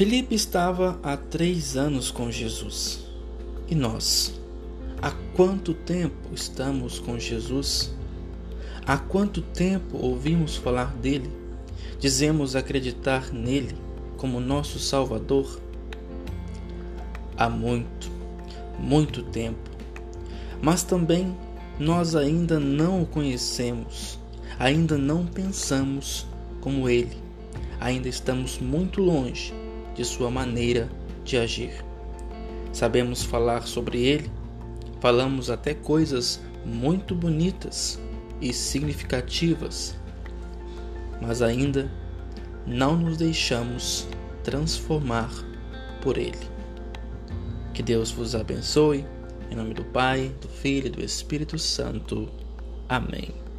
Felipe estava há três anos com Jesus. E nós? Há quanto tempo estamos com Jesus? Há quanto tempo ouvimos falar dele? Dizemos acreditar nele como nosso Salvador? Há muito, muito tempo. Mas também nós ainda não o conhecemos, ainda não pensamos como ele, ainda estamos muito longe de sua maneira de agir. Sabemos falar sobre ele, falamos até coisas muito bonitas e significativas, mas ainda não nos deixamos transformar por ele. Que Deus vos abençoe, em nome do Pai, do Filho e do Espírito Santo. Amém.